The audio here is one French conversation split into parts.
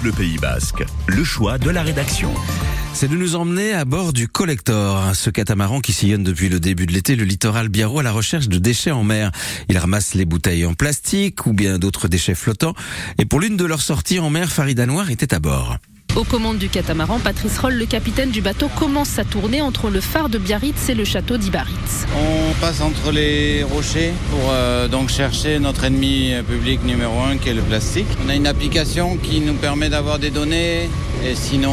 Bleu Pays Basque, le choix de la rédaction. C'est de nous emmener à bord du Collector, ce catamaran qui sillonne depuis le début de l'été le littoral biarro à la recherche de déchets en mer. Il ramasse les bouteilles en plastique ou bien d'autres déchets flottants. Et pour l'une de leurs sorties en mer, Farida Noir était à bord. Aux commandes du catamaran, Patrice Roll, le capitaine du bateau, commence sa tournée entre le phare de Biarritz et le château d'Ibaritz. On passe entre les rochers pour euh, donc chercher notre ennemi public numéro un qui est le plastique. On a une application qui nous permet d'avoir des données et sinon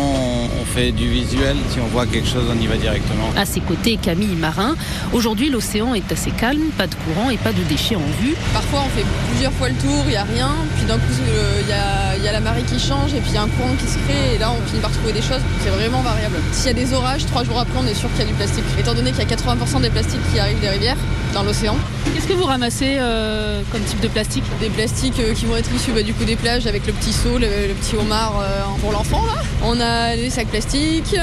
on fait du visuel. Si on voit quelque chose, on y va directement. À ses côtés, Camille Marin. Aujourd'hui, l'océan est assez calme, pas de courant et pas de déchets en vue. Parfois, on fait plusieurs fois le tour, il n'y a rien. Puis d'un coup, il y, a, qui change et puis il y a un courant qui se crée et là on finit par trouver des choses. C'est vraiment variable. S'il y a des orages, trois jours après on est sûr qu'il y a du plastique. Étant donné qu'il y a 80% des plastiques qui arrivent des rivières dans l'océan. Qu'est-ce que vous ramassez euh, comme type de plastique? Des plastiques euh, qui vont être issus bah, du coup des plages avec le petit seau, le, le petit homard euh, pour l'enfant là. On a des sacs plastiques,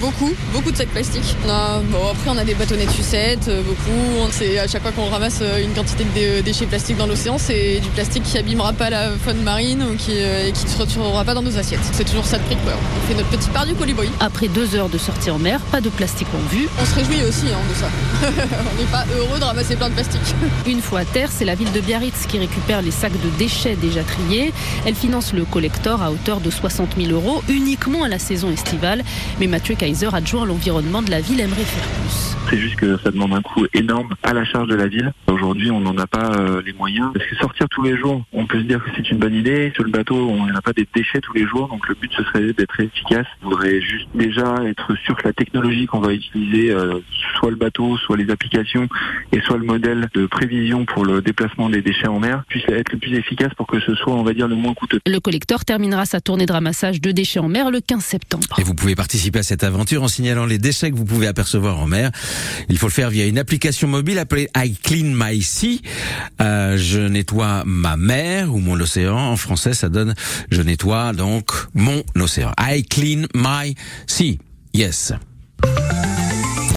beaucoup, beaucoup de sacs plastiques. On a, bon, après on a des bâtonnets de sucettes, beaucoup. C'est à chaque fois qu'on ramasse une quantité de déchets plastiques dans l'océan, c'est du plastique qui abîmera pas la faune marine ou qui, et qui ne se retrouvera pas dans nos assiettes. C'est toujours ça de prix. Quoi. On fait notre petit part du colibri. Après deux heures de sortie en mer, pas de plastique en vue. On se réjouit aussi hein, de ça. on n'est pas heureux de ramasser plein de plastique. Une fois à terre, c'est la ville de Biarritz qui récupère les sacs de déchets déjà triés. Elle finance le collector à hauteur de 60 000 euros à la saison estivale. Mais Mathieu Kaiser, adjoint à l'environnement de la ville, aimerait faire plus. C'est juste que ça demande un coût énorme à la charge de la ville. Aujourd'hui, on n'en a pas euh, les moyens. Parce que sortir tous les jours, on peut se dire que c'est une bonne idée. Sur le bateau, on n'a pas des déchets tous les jours. Donc le but, ce serait d'être efficace. On voudrait juste déjà être sûr que la technologie qu'on va utiliser, euh, soit le bateau, soit les applications, et soit le modèle de prévision pour le déplacement des déchets en mer, puisse être le plus efficace pour que ce soit, on va dire, le moins coûteux. Le collecteur terminera sa tournée de ramassage de déchets en mer le 15 septembre. Et vous pouvez participer à cette aventure en signalant les déchets que vous pouvez apercevoir en mer. Il faut le faire via une application mobile appelée I Clean My Sea. Euh, je nettoie ma mer ou mon océan. En français, ça donne je nettoie donc mon océan. I Clean My Sea. Yes.